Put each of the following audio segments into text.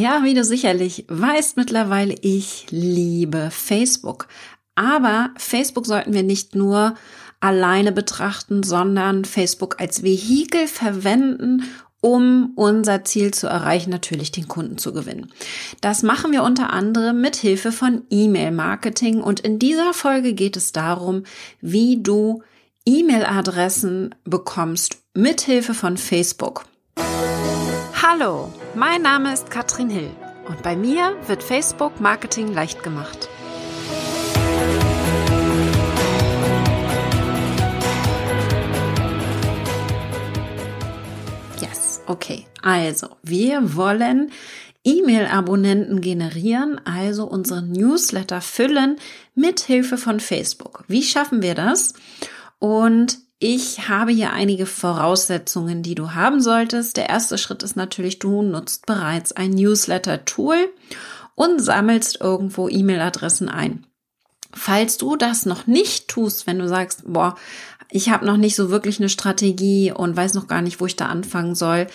Ja, wie du sicherlich weißt mittlerweile, ich liebe Facebook. Aber Facebook sollten wir nicht nur alleine betrachten, sondern Facebook als Vehikel verwenden, um unser Ziel zu erreichen, natürlich den Kunden zu gewinnen. Das machen wir unter anderem mit Hilfe von E-Mail-Marketing und in dieser Folge geht es darum, wie du E-Mail-Adressen bekommst mit Hilfe von Facebook. Hallo, mein Name ist Katrin Hill und bei mir wird Facebook Marketing leicht gemacht. Yes, okay. Also, wir wollen E-Mail-Abonnenten generieren, also unseren Newsletter füllen mit Hilfe von Facebook. Wie schaffen wir das? Und ich habe hier einige Voraussetzungen, die du haben solltest. Der erste Schritt ist natürlich, du nutzt bereits ein Newsletter-Tool und sammelst irgendwo E-Mail-Adressen ein. Falls du das noch nicht tust, wenn du sagst, boah, ich habe noch nicht so wirklich eine Strategie und weiß noch gar nicht, wo ich da anfangen soll,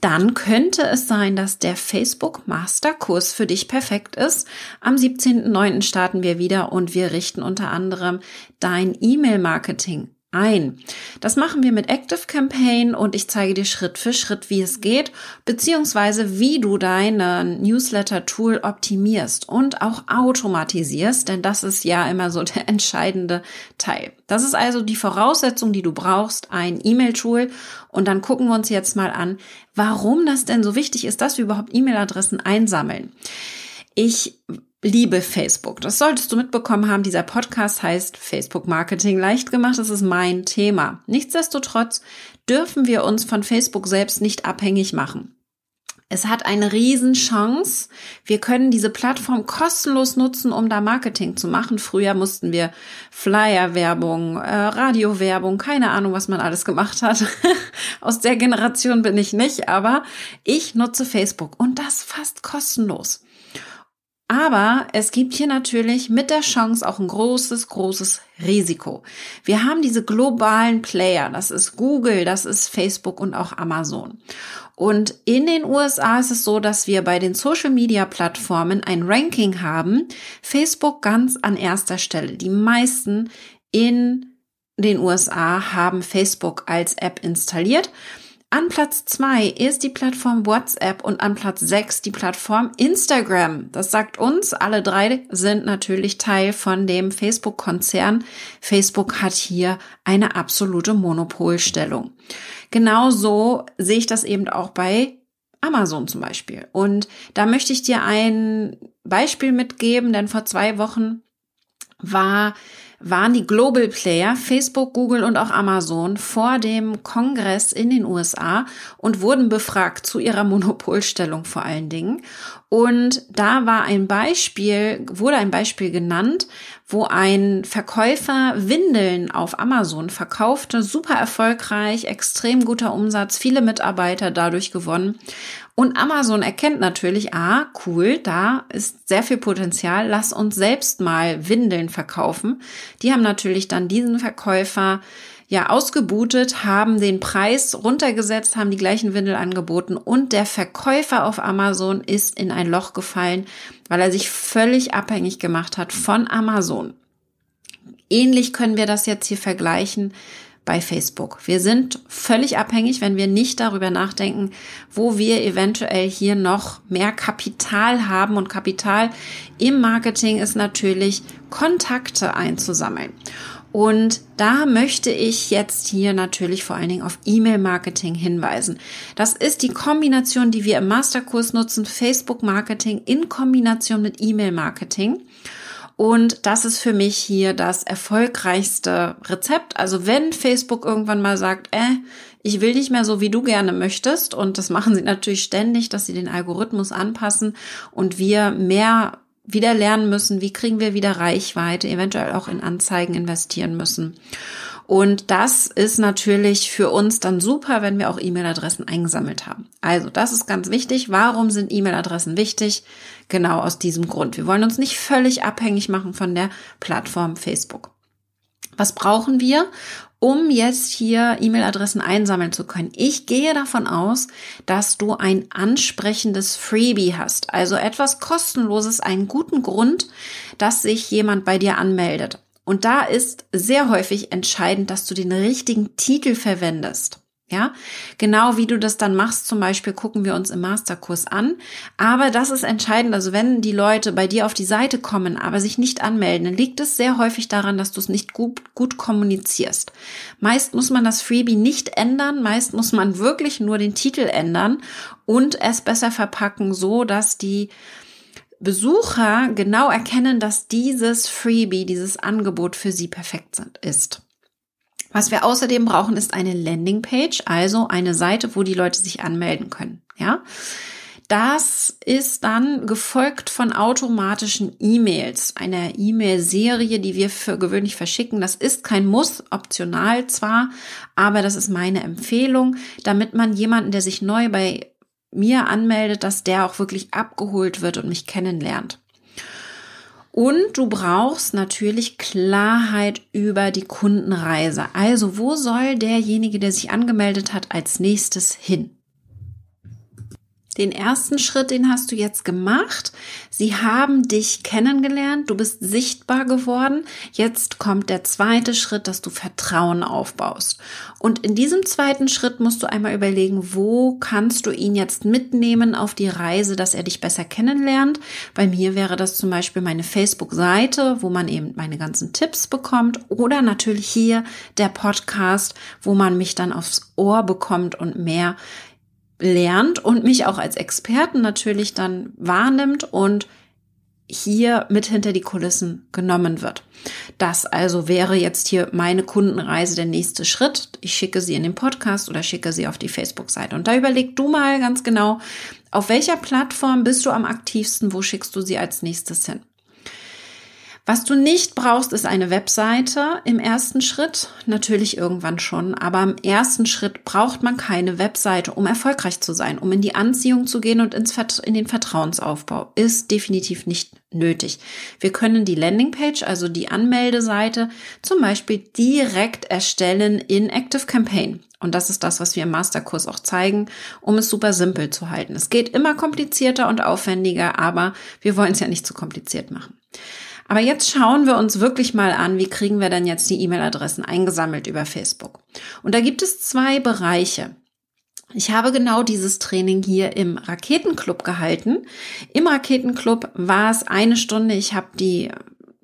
dann könnte es sein, dass der Facebook Masterkurs für dich perfekt ist. Am 17.09. starten wir wieder und wir richten unter anderem dein E-Mail-Marketing ein. Das machen wir mit Active Campaign und ich zeige dir Schritt für Schritt, wie es geht, beziehungsweise wie du deine Newsletter-Tool optimierst und auch automatisierst, denn das ist ja immer so der entscheidende Teil. Das ist also die Voraussetzung, die du brauchst, ein E-Mail-Tool. Und dann gucken wir uns jetzt mal an, warum das denn so wichtig ist, dass wir überhaupt E-Mail-Adressen einsammeln. Ich liebe Facebook. Das solltest du mitbekommen haben. Dieser Podcast heißt Facebook Marketing leicht gemacht. Das ist mein Thema. Nichtsdestotrotz dürfen wir uns von Facebook selbst nicht abhängig machen. Es hat eine Riesenchance. Wir können diese Plattform kostenlos nutzen, um da Marketing zu machen. Früher mussten wir Flyer-Werbung, äh, Radio-Werbung, keine Ahnung, was man alles gemacht hat. Aus der Generation bin ich nicht, aber ich nutze Facebook und das fast kostenlos. Aber es gibt hier natürlich mit der Chance auch ein großes, großes Risiko. Wir haben diese globalen Player, das ist Google, das ist Facebook und auch Amazon. Und in den USA ist es so, dass wir bei den Social-Media-Plattformen ein Ranking haben. Facebook ganz an erster Stelle. Die meisten in den USA haben Facebook als App installiert. An Platz zwei ist die Plattform WhatsApp und an Platz sechs die Plattform Instagram. Das sagt uns, alle drei sind natürlich Teil von dem Facebook-Konzern. Facebook hat hier eine absolute Monopolstellung. Genauso sehe ich das eben auch bei Amazon zum Beispiel. Und da möchte ich dir ein Beispiel mitgeben, denn vor zwei Wochen war waren die Global Player, Facebook, Google und auch Amazon vor dem Kongress in den USA und wurden befragt zu ihrer Monopolstellung vor allen Dingen. Und da war ein Beispiel, wurde ein Beispiel genannt, wo ein Verkäufer Windeln auf Amazon verkaufte, super erfolgreich, extrem guter Umsatz, viele Mitarbeiter dadurch gewonnen. Und Amazon erkennt natürlich, ah, cool, da ist sehr viel Potenzial, lass uns selbst mal Windeln verkaufen. Die haben natürlich dann diesen Verkäufer ja ausgebootet, haben den Preis runtergesetzt, haben die gleichen Windel angeboten und der Verkäufer auf Amazon ist in ein Loch gefallen, weil er sich völlig abhängig gemacht hat von Amazon. Ähnlich können wir das jetzt hier vergleichen bei Facebook. Wir sind völlig abhängig, wenn wir nicht darüber nachdenken, wo wir eventuell hier noch mehr Kapital haben. Und Kapital im Marketing ist natürlich Kontakte einzusammeln. Und da möchte ich jetzt hier natürlich vor allen Dingen auf E-Mail-Marketing hinweisen. Das ist die Kombination, die wir im Masterkurs nutzen, Facebook-Marketing in Kombination mit E-Mail-Marketing. Und das ist für mich hier das erfolgreichste Rezept. Also wenn Facebook irgendwann mal sagt, äh, ich will nicht mehr so, wie du gerne möchtest, und das machen sie natürlich ständig, dass sie den Algorithmus anpassen und wir mehr wieder lernen müssen, wie kriegen wir wieder Reichweite, eventuell auch in Anzeigen investieren müssen. Und das ist natürlich für uns dann super, wenn wir auch E-Mail-Adressen eingesammelt haben. Also das ist ganz wichtig. Warum sind E-Mail-Adressen wichtig? Genau aus diesem Grund. Wir wollen uns nicht völlig abhängig machen von der Plattform Facebook. Was brauchen wir, um jetzt hier E-Mail-Adressen einsammeln zu können. Ich gehe davon aus, dass du ein ansprechendes Freebie hast, also etwas kostenloses, einen guten Grund, dass sich jemand bei dir anmeldet. Und da ist sehr häufig entscheidend, dass du den richtigen Titel verwendest. Ja, genau wie du das dann machst, zum Beispiel gucken wir uns im Masterkurs an. Aber das ist entscheidend. Also wenn die Leute bei dir auf die Seite kommen, aber sich nicht anmelden, dann liegt es sehr häufig daran, dass du es nicht gut, gut kommunizierst. Meist muss man das Freebie nicht ändern. Meist muss man wirklich nur den Titel ändern und es besser verpacken, so dass die Besucher genau erkennen, dass dieses Freebie, dieses Angebot für sie perfekt sind, ist. Was wir außerdem brauchen, ist eine Landingpage, also eine Seite, wo die Leute sich anmelden können. Ja. Das ist dann gefolgt von automatischen E-Mails, einer E-Mail-Serie, die wir für gewöhnlich verschicken. Das ist kein Muss, optional zwar, aber das ist meine Empfehlung, damit man jemanden, der sich neu bei mir anmeldet, dass der auch wirklich abgeholt wird und mich kennenlernt. Und du brauchst natürlich Klarheit über die Kundenreise. Also wo soll derjenige, der sich angemeldet hat, als nächstes hin? Den ersten Schritt, den hast du jetzt gemacht. Sie haben dich kennengelernt, du bist sichtbar geworden. Jetzt kommt der zweite Schritt, dass du Vertrauen aufbaust. Und in diesem zweiten Schritt musst du einmal überlegen, wo kannst du ihn jetzt mitnehmen auf die Reise, dass er dich besser kennenlernt. Bei mir wäre das zum Beispiel meine Facebook-Seite, wo man eben meine ganzen Tipps bekommt. Oder natürlich hier der Podcast, wo man mich dann aufs Ohr bekommt und mehr lernt und mich auch als Experten natürlich dann wahrnimmt und hier mit hinter die Kulissen genommen wird. Das also wäre jetzt hier meine Kundenreise der nächste Schritt. Ich schicke sie in den Podcast oder schicke sie auf die Facebook-Seite. Und da überleg du mal ganz genau, auf welcher Plattform bist du am aktivsten, wo schickst du sie als nächstes hin? Was du nicht brauchst, ist eine Webseite im ersten Schritt. Natürlich irgendwann schon, aber im ersten Schritt braucht man keine Webseite, um erfolgreich zu sein, um in die Anziehung zu gehen und ins, in den Vertrauensaufbau. Ist definitiv nicht nötig. Wir können die Landingpage, also die Anmeldeseite, zum Beispiel direkt erstellen in Active Campaign. Und das ist das, was wir im Masterkurs auch zeigen, um es super simpel zu halten. Es geht immer komplizierter und aufwendiger, aber wir wollen es ja nicht zu kompliziert machen. Aber jetzt schauen wir uns wirklich mal an, wie kriegen wir denn jetzt die E-Mail-Adressen eingesammelt über Facebook. Und da gibt es zwei Bereiche. Ich habe genau dieses Training hier im Raketenclub gehalten. Im Raketenclub war es eine Stunde. Ich habe die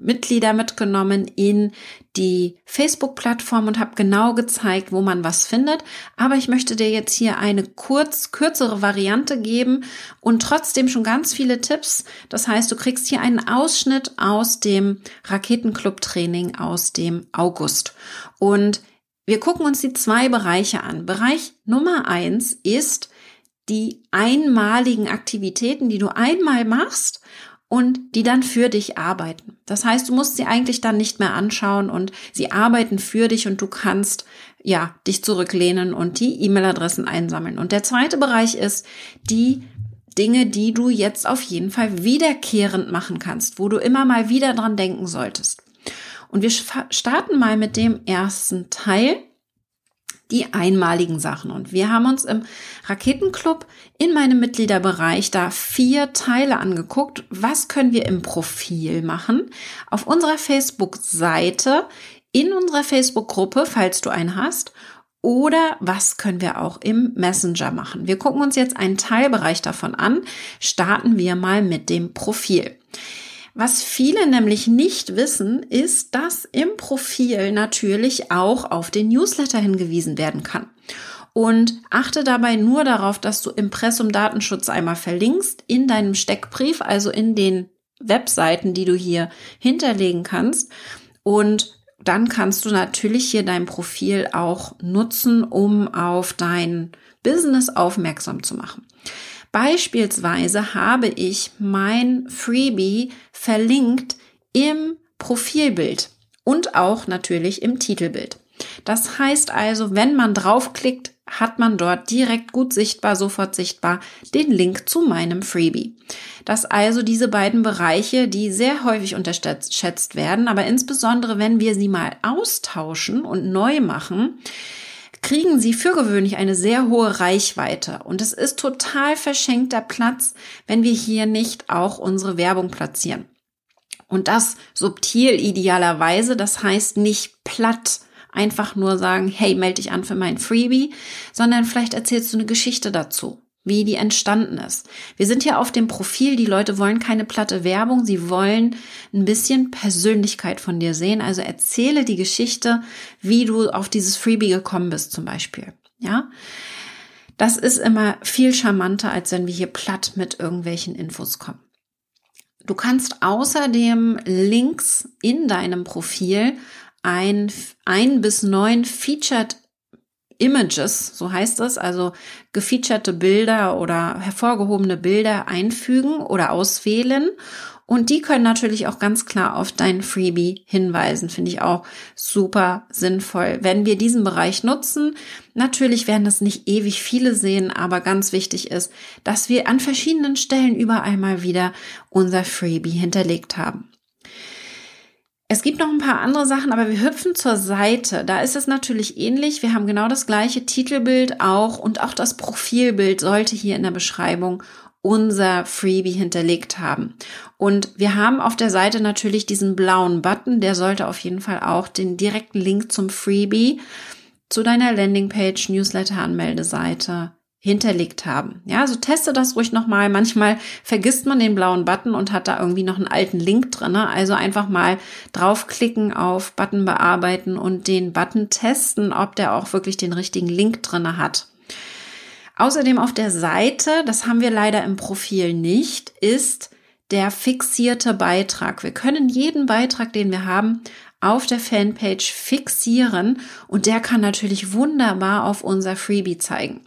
Mitglieder mitgenommen in die Facebook-Plattform und habe genau gezeigt, wo man was findet. Aber ich möchte dir jetzt hier eine kurz, kürzere Variante geben und trotzdem schon ganz viele Tipps. Das heißt, du kriegst hier einen Ausschnitt aus dem Raketenclub-Training aus dem August. Und wir gucken uns die zwei Bereiche an. Bereich Nummer eins ist die einmaligen Aktivitäten, die du einmal machst und die dann für dich arbeiten. Das heißt, du musst sie eigentlich dann nicht mehr anschauen und sie arbeiten für dich und du kannst ja dich zurücklehnen und die E-Mail-Adressen einsammeln. Und der zweite Bereich ist die Dinge, die du jetzt auf jeden Fall wiederkehrend machen kannst, wo du immer mal wieder dran denken solltest. Und wir starten mal mit dem ersten Teil die einmaligen Sachen. Und wir haben uns im Raketenclub in meinem Mitgliederbereich da vier Teile angeguckt. Was können wir im Profil machen? Auf unserer Facebook-Seite, in unserer Facebook-Gruppe, falls du einen hast. Oder was können wir auch im Messenger machen? Wir gucken uns jetzt einen Teilbereich davon an. Starten wir mal mit dem Profil. Was viele nämlich nicht wissen, ist, dass im Profil natürlich auch auf den Newsletter hingewiesen werden kann. Und achte dabei nur darauf, dass du Impressum Datenschutz einmal verlinkst in deinem Steckbrief, also in den Webseiten, die du hier hinterlegen kannst. Und dann kannst du natürlich hier dein Profil auch nutzen, um auf dein Business aufmerksam zu machen. Beispielsweise habe ich mein Freebie verlinkt im Profilbild und auch natürlich im Titelbild. Das heißt also, wenn man draufklickt, hat man dort direkt gut sichtbar, sofort sichtbar den Link zu meinem Freebie. dass also diese beiden Bereiche, die sehr häufig unterschätzt werden, aber insbesondere wenn wir sie mal austauschen und neu machen, kriegen sie für gewöhnlich eine sehr hohe Reichweite. Und es ist total verschenkter Platz, wenn wir hier nicht auch unsere Werbung platzieren. Und das subtil idealerweise, das heißt nicht platt einfach nur sagen, hey, melde dich an für mein Freebie, sondern vielleicht erzählst du eine Geschichte dazu wie die entstanden ist. Wir sind ja auf dem Profil, die Leute wollen keine platte Werbung, sie wollen ein bisschen Persönlichkeit von dir sehen. Also erzähle die Geschichte, wie du auf dieses Freebie gekommen bist zum Beispiel. Ja, das ist immer viel charmanter, als wenn wir hier platt mit irgendwelchen Infos kommen. Du kannst außerdem Links in deinem Profil ein, ein bis neun Featured Images, so heißt es, also gefeaturete Bilder oder hervorgehobene Bilder einfügen oder auswählen. Und die können natürlich auch ganz klar auf dein Freebie hinweisen. Finde ich auch super sinnvoll. Wenn wir diesen Bereich nutzen, natürlich werden das nicht ewig viele sehen, aber ganz wichtig ist, dass wir an verschiedenen Stellen überall mal wieder unser Freebie hinterlegt haben. Es gibt noch ein paar andere Sachen, aber wir hüpfen zur Seite. Da ist es natürlich ähnlich. Wir haben genau das gleiche Titelbild auch und auch das Profilbild sollte hier in der Beschreibung unser Freebie hinterlegt haben. Und wir haben auf der Seite natürlich diesen blauen Button, der sollte auf jeden Fall auch den direkten Link zum Freebie zu deiner Landingpage, Newsletter, Anmeldeseite hinterlegt haben. Ja, also teste das ruhig nochmal. Manchmal vergisst man den blauen Button und hat da irgendwie noch einen alten Link drin. Also einfach mal draufklicken auf Button bearbeiten und den Button testen, ob der auch wirklich den richtigen Link drin hat. Außerdem auf der Seite, das haben wir leider im Profil nicht, ist der fixierte Beitrag. Wir können jeden Beitrag, den wir haben, auf der Fanpage fixieren und der kann natürlich wunderbar auf unser Freebie zeigen.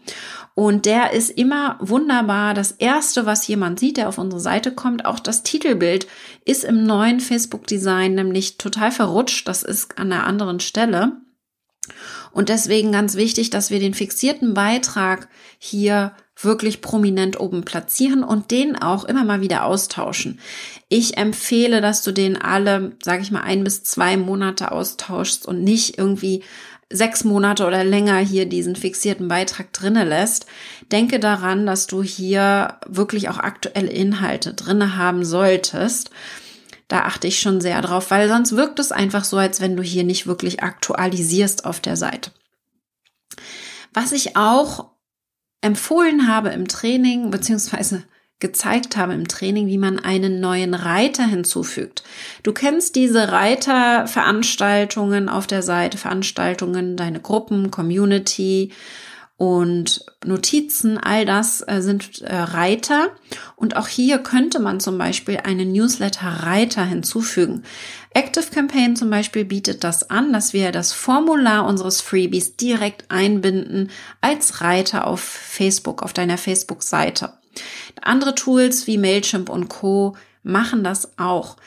Und der ist immer wunderbar. Das erste, was jemand sieht, der auf unsere Seite kommt, auch das Titelbild ist im neuen Facebook-Design nämlich total verrutscht. Das ist an einer anderen Stelle. Und deswegen ganz wichtig, dass wir den fixierten Beitrag hier wirklich prominent oben platzieren und den auch immer mal wieder austauschen. Ich empfehle, dass du den alle, sage ich mal, ein bis zwei Monate austauschst und nicht irgendwie sechs Monate oder länger hier diesen fixierten Beitrag drinne lässt, denke daran, dass du hier wirklich auch aktuelle Inhalte drinne haben solltest. Da achte ich schon sehr drauf, weil sonst wirkt es einfach so, als wenn du hier nicht wirklich aktualisierst auf der Seite. Was ich auch empfohlen habe im Training, beziehungsweise gezeigt habe im Training, wie man einen neuen Reiter hinzufügt. Du kennst diese Reiterveranstaltungen auf der Seite, Veranstaltungen, deine Gruppen, Community und Notizen, all das äh, sind äh, Reiter. Und auch hier könnte man zum Beispiel einen Newsletter-Reiter hinzufügen. Active Campaign zum Beispiel bietet das an, dass wir das Formular unseres Freebies direkt einbinden als Reiter auf Facebook, auf deiner Facebook-Seite. Andere Tools wie Mailchimp und Co machen das auch.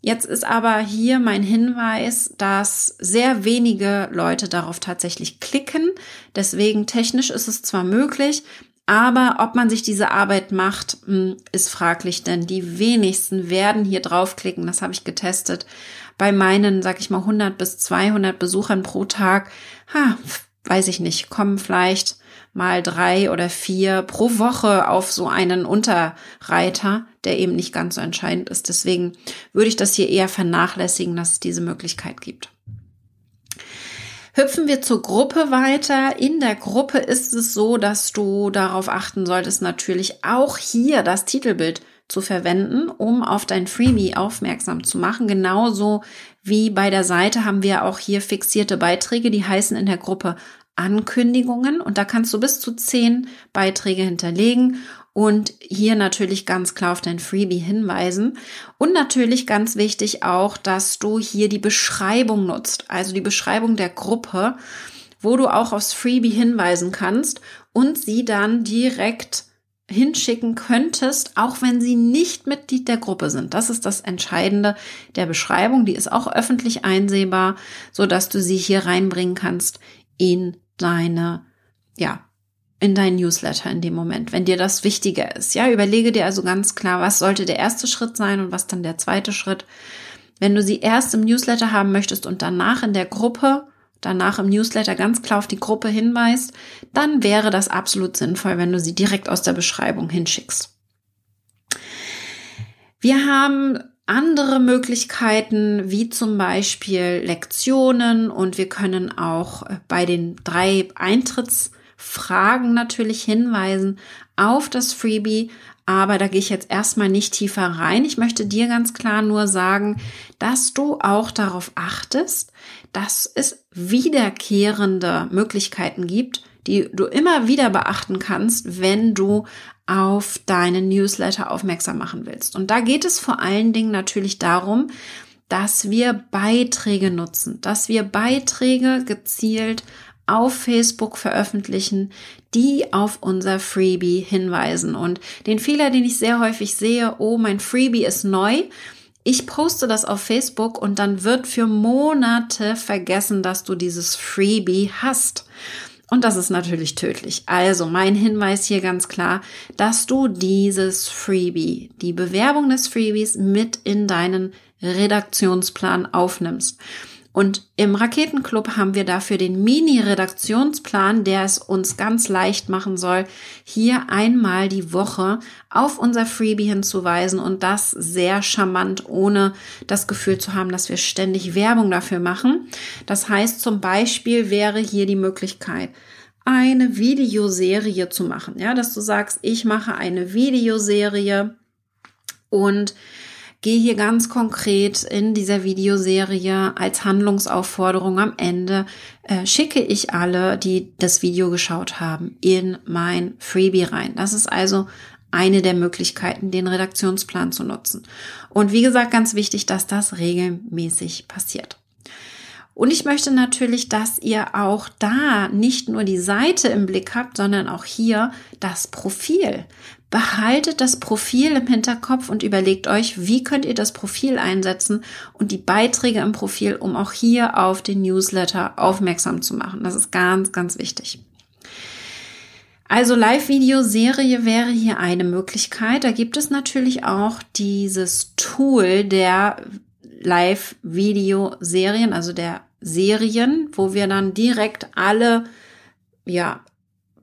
Jetzt ist aber hier mein Hinweis, dass sehr wenige Leute darauf tatsächlich klicken. Deswegen technisch ist es zwar möglich, aber ob man sich diese Arbeit macht, hm, ist fraglich, denn die wenigsten werden hier draufklicken. Das habe ich getestet. Bei meinen, sag ich mal, 100 bis 200 Besuchern pro Tag, ha, weiß ich nicht, kommen vielleicht mal drei oder vier pro Woche auf so einen Unterreiter, der eben nicht ganz so entscheidend ist. Deswegen würde ich das hier eher vernachlässigen, dass es diese Möglichkeit gibt. Hüpfen wir zur Gruppe weiter. In der Gruppe ist es so, dass du darauf achten solltest, natürlich auch hier das Titelbild zu verwenden, um auf dein Freebie aufmerksam zu machen. Genauso wie bei der Seite haben wir auch hier fixierte Beiträge, die heißen in der Gruppe Ankündigungen und da kannst du bis zu zehn Beiträge hinterlegen und hier natürlich ganz klar auf dein Freebie hinweisen. Und natürlich ganz wichtig auch, dass du hier die Beschreibung nutzt, also die Beschreibung der Gruppe, wo du auch aufs Freebie hinweisen kannst und sie dann direkt hinschicken könntest, auch wenn sie nicht Mitglied der Gruppe sind. Das ist das Entscheidende der Beschreibung. Die ist auch öffentlich einsehbar, so dass du sie hier reinbringen kannst in deine, ja, in dein Newsletter in dem Moment, wenn dir das wichtiger ist. Ja, überlege dir also ganz klar, was sollte der erste Schritt sein und was dann der zweite Schritt. Wenn du sie erst im Newsletter haben möchtest und danach in der Gruppe, danach im Newsletter ganz klar auf die Gruppe hinweist, dann wäre das absolut sinnvoll, wenn du sie direkt aus der Beschreibung hinschickst. Wir haben andere Möglichkeiten, wie zum Beispiel Lektionen und wir können auch äh, bei den drei Eintrittsfragen natürlich hinweisen auf das Freebie, aber da gehe ich jetzt erstmal nicht tiefer rein. Ich möchte dir ganz klar nur sagen, dass du auch darauf achtest, dass es wiederkehrende Möglichkeiten gibt, die du immer wieder beachten kannst, wenn du auf deinen Newsletter aufmerksam machen willst. Und da geht es vor allen Dingen natürlich darum, dass wir Beiträge nutzen, dass wir Beiträge gezielt auf Facebook veröffentlichen, die auf unser Freebie hinweisen. Und den Fehler, den ich sehr häufig sehe, oh, mein Freebie ist neu. Ich poste das auf Facebook und dann wird für Monate vergessen, dass du dieses Freebie hast. Und das ist natürlich tödlich. Also mein Hinweis hier ganz klar, dass du dieses Freebie, die Bewerbung des Freebies mit in deinen Redaktionsplan aufnimmst. Und im Raketenclub haben wir dafür den Mini-Redaktionsplan, der es uns ganz leicht machen soll, hier einmal die Woche auf unser Freebie hinzuweisen und das sehr charmant, ohne das Gefühl zu haben, dass wir ständig Werbung dafür machen. Das heißt zum Beispiel wäre hier die Möglichkeit, eine Videoserie zu machen. Ja, dass du sagst, ich mache eine Videoserie und gehe hier ganz konkret in dieser Videoserie als Handlungsaufforderung am Ende, äh, schicke ich alle, die das Video geschaut haben, in mein Freebie rein. Das ist also eine der Möglichkeiten, den Redaktionsplan zu nutzen. Und wie gesagt, ganz wichtig, dass das regelmäßig passiert. Und ich möchte natürlich, dass ihr auch da nicht nur die Seite im Blick habt, sondern auch hier das Profil. Behaltet das Profil im Hinterkopf und überlegt euch, wie könnt ihr das Profil einsetzen und die Beiträge im Profil, um auch hier auf den Newsletter aufmerksam zu machen. Das ist ganz, ganz wichtig. Also Live-Video-Serie wäre hier eine Möglichkeit. Da gibt es natürlich auch dieses Tool der Live-Video-Serien, also der Serien, wo wir dann direkt alle ja,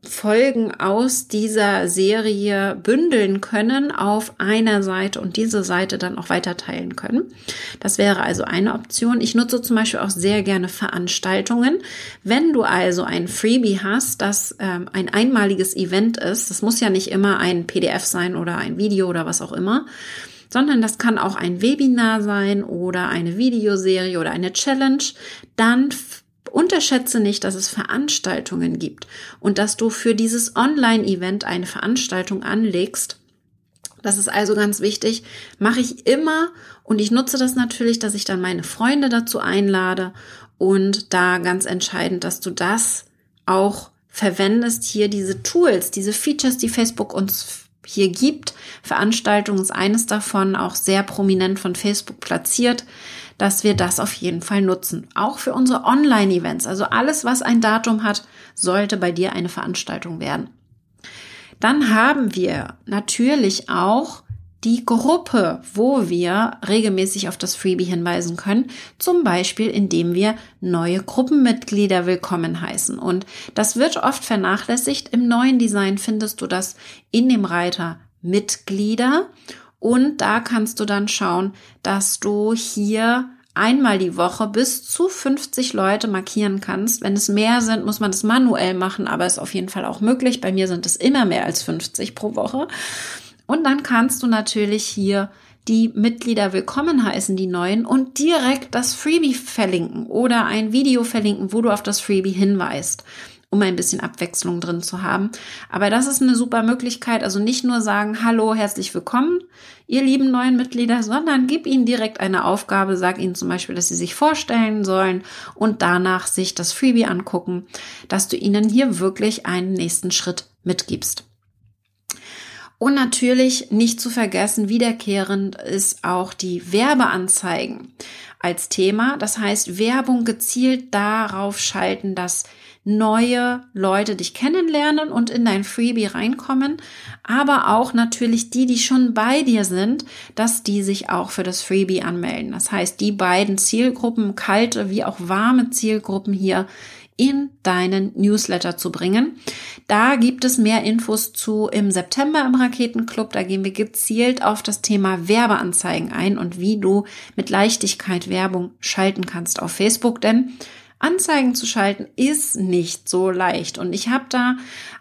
Folgen aus dieser Serie bündeln können auf einer Seite und diese Seite dann auch weiter teilen können. Das wäre also eine Option. Ich nutze zum Beispiel auch sehr gerne Veranstaltungen. Wenn du also ein Freebie hast, das ähm, ein einmaliges Event ist, das muss ja nicht immer ein PDF sein oder ein Video oder was auch immer, sondern das kann auch ein Webinar sein oder eine Videoserie oder eine Challenge, dann Unterschätze nicht, dass es Veranstaltungen gibt und dass du für dieses Online-Event eine Veranstaltung anlegst. Das ist also ganz wichtig. Mache ich immer und ich nutze das natürlich, dass ich dann meine Freunde dazu einlade und da ganz entscheidend, dass du das auch verwendest, hier diese Tools, diese Features, die Facebook uns hier gibt. Veranstaltung ist eines davon, auch sehr prominent von Facebook platziert dass wir das auf jeden Fall nutzen. Auch für unsere Online-Events. Also alles, was ein Datum hat, sollte bei dir eine Veranstaltung werden. Dann haben wir natürlich auch die Gruppe, wo wir regelmäßig auf das Freebie hinweisen können, zum Beispiel indem wir neue Gruppenmitglieder willkommen heißen. Und das wird oft vernachlässigt. Im neuen Design findest du das in dem Reiter Mitglieder und da kannst du dann schauen, dass du hier einmal die Woche bis zu 50 Leute markieren kannst. Wenn es mehr sind, muss man es manuell machen, aber ist auf jeden Fall auch möglich. Bei mir sind es immer mehr als 50 pro Woche. Und dann kannst du natürlich hier die Mitglieder willkommen heißen, die neuen, und direkt das Freebie verlinken oder ein Video verlinken, wo du auf das Freebie hinweist um ein bisschen Abwechslung drin zu haben. Aber das ist eine super Möglichkeit. Also nicht nur sagen, hallo, herzlich willkommen, ihr lieben neuen Mitglieder, sondern gib ihnen direkt eine Aufgabe. Sag ihnen zum Beispiel, dass sie sich vorstellen sollen und danach sich das Freebie angucken, dass du ihnen hier wirklich einen nächsten Schritt mitgibst. Und natürlich nicht zu vergessen, wiederkehrend ist auch die Werbeanzeigen als Thema. Das heißt, Werbung gezielt darauf schalten, dass neue Leute dich kennenlernen und in dein Freebie reinkommen, aber auch natürlich die, die schon bei dir sind, dass die sich auch für das Freebie anmelden. Das heißt, die beiden Zielgruppen, kalte wie auch warme Zielgruppen hier in deinen Newsletter zu bringen. Da gibt es mehr Infos zu im September im Raketenclub. Da gehen wir gezielt auf das Thema Werbeanzeigen ein und wie du mit Leichtigkeit Werbung schalten kannst auf Facebook, denn Anzeigen zu schalten ist nicht so leicht. Und ich habe da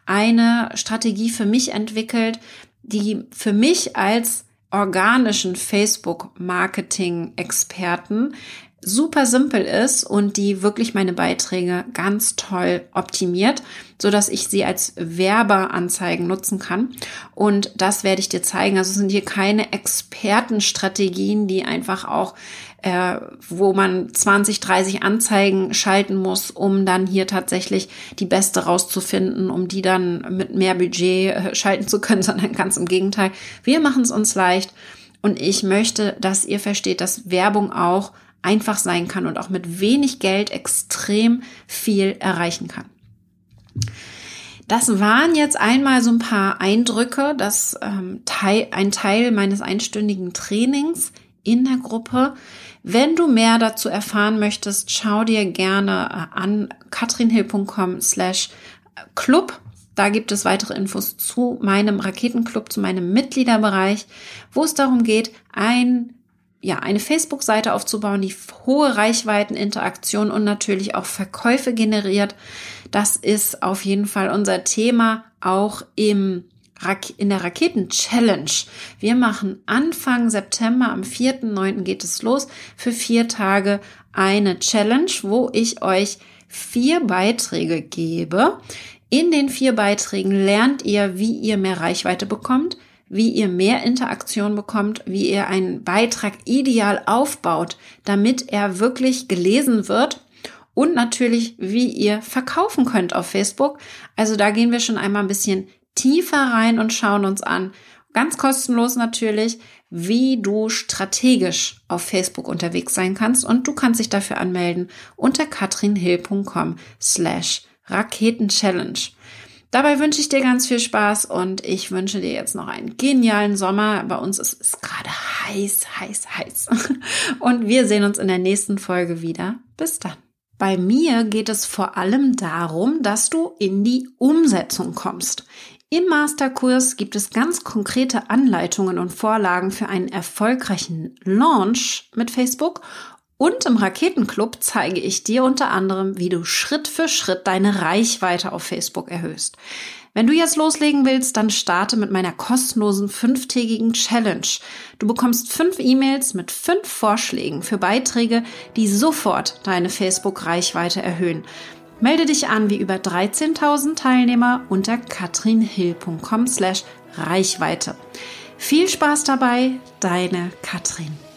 eine Strategie für mich entwickelt, die für mich als organischen Facebook-Marketing-Experten super simpel ist und die wirklich meine Beiträge ganz toll optimiert, so dass ich sie als Werbeanzeigen nutzen kann. Und das werde ich dir zeigen. Also sind hier keine Expertenstrategien, die einfach auch äh, wo man 20, 30 Anzeigen schalten muss, um dann hier tatsächlich die beste rauszufinden, um die dann mit mehr Budget äh, schalten zu können, sondern ganz im Gegenteil. Wir machen es uns leicht und ich möchte, dass ihr versteht, dass Werbung auch einfach sein kann und auch mit wenig Geld extrem viel erreichen kann. Das waren jetzt einmal so ein paar Eindrücke, das ähm, Teil, ein Teil meines einstündigen Trainings in der Gruppe. Wenn du mehr dazu erfahren möchtest, schau dir gerne äh, an katrinhill.com slash club. Da gibt es weitere Infos zu meinem Raketenclub, zu meinem Mitgliederbereich, wo es darum geht, ein ja, eine Facebook-Seite aufzubauen, die hohe Reichweiten, Interaktion und natürlich auch Verkäufe generiert. Das ist auf jeden Fall unser Thema auch im in der Raketen-Challenge. Wir machen Anfang September, am 4.9. geht es los, für vier Tage eine Challenge, wo ich euch vier Beiträge gebe. In den vier Beiträgen lernt ihr, wie ihr mehr Reichweite bekommt, wie ihr mehr Interaktion bekommt, wie ihr einen Beitrag ideal aufbaut, damit er wirklich gelesen wird und natürlich, wie ihr verkaufen könnt auf Facebook. Also da gehen wir schon einmal ein bisschen tiefer rein und schauen uns an, ganz kostenlos natürlich, wie du strategisch auf Facebook unterwegs sein kannst und du kannst dich dafür anmelden unter katrinhill.com slash Raketenchallenge. Dabei wünsche ich dir ganz viel Spaß und ich wünsche dir jetzt noch einen genialen Sommer. Bei uns ist es gerade heiß, heiß, heiß. Und wir sehen uns in der nächsten Folge wieder. Bis dann. Bei mir geht es vor allem darum, dass du in die Umsetzung kommst. Im Masterkurs gibt es ganz konkrete Anleitungen und Vorlagen für einen erfolgreichen Launch mit Facebook und im Raketenclub zeige ich dir unter anderem, wie du Schritt für Schritt deine Reichweite auf Facebook erhöhst. Wenn du jetzt loslegen willst, dann starte mit meiner kostenlosen fünftägigen Challenge. Du bekommst fünf E-Mails mit fünf Vorschlägen für Beiträge, die sofort deine Facebook-Reichweite erhöhen. Melde dich an wie über 13.000 Teilnehmer unter katrinhill.com slash Reichweite. Viel Spaß dabei, deine Katrin.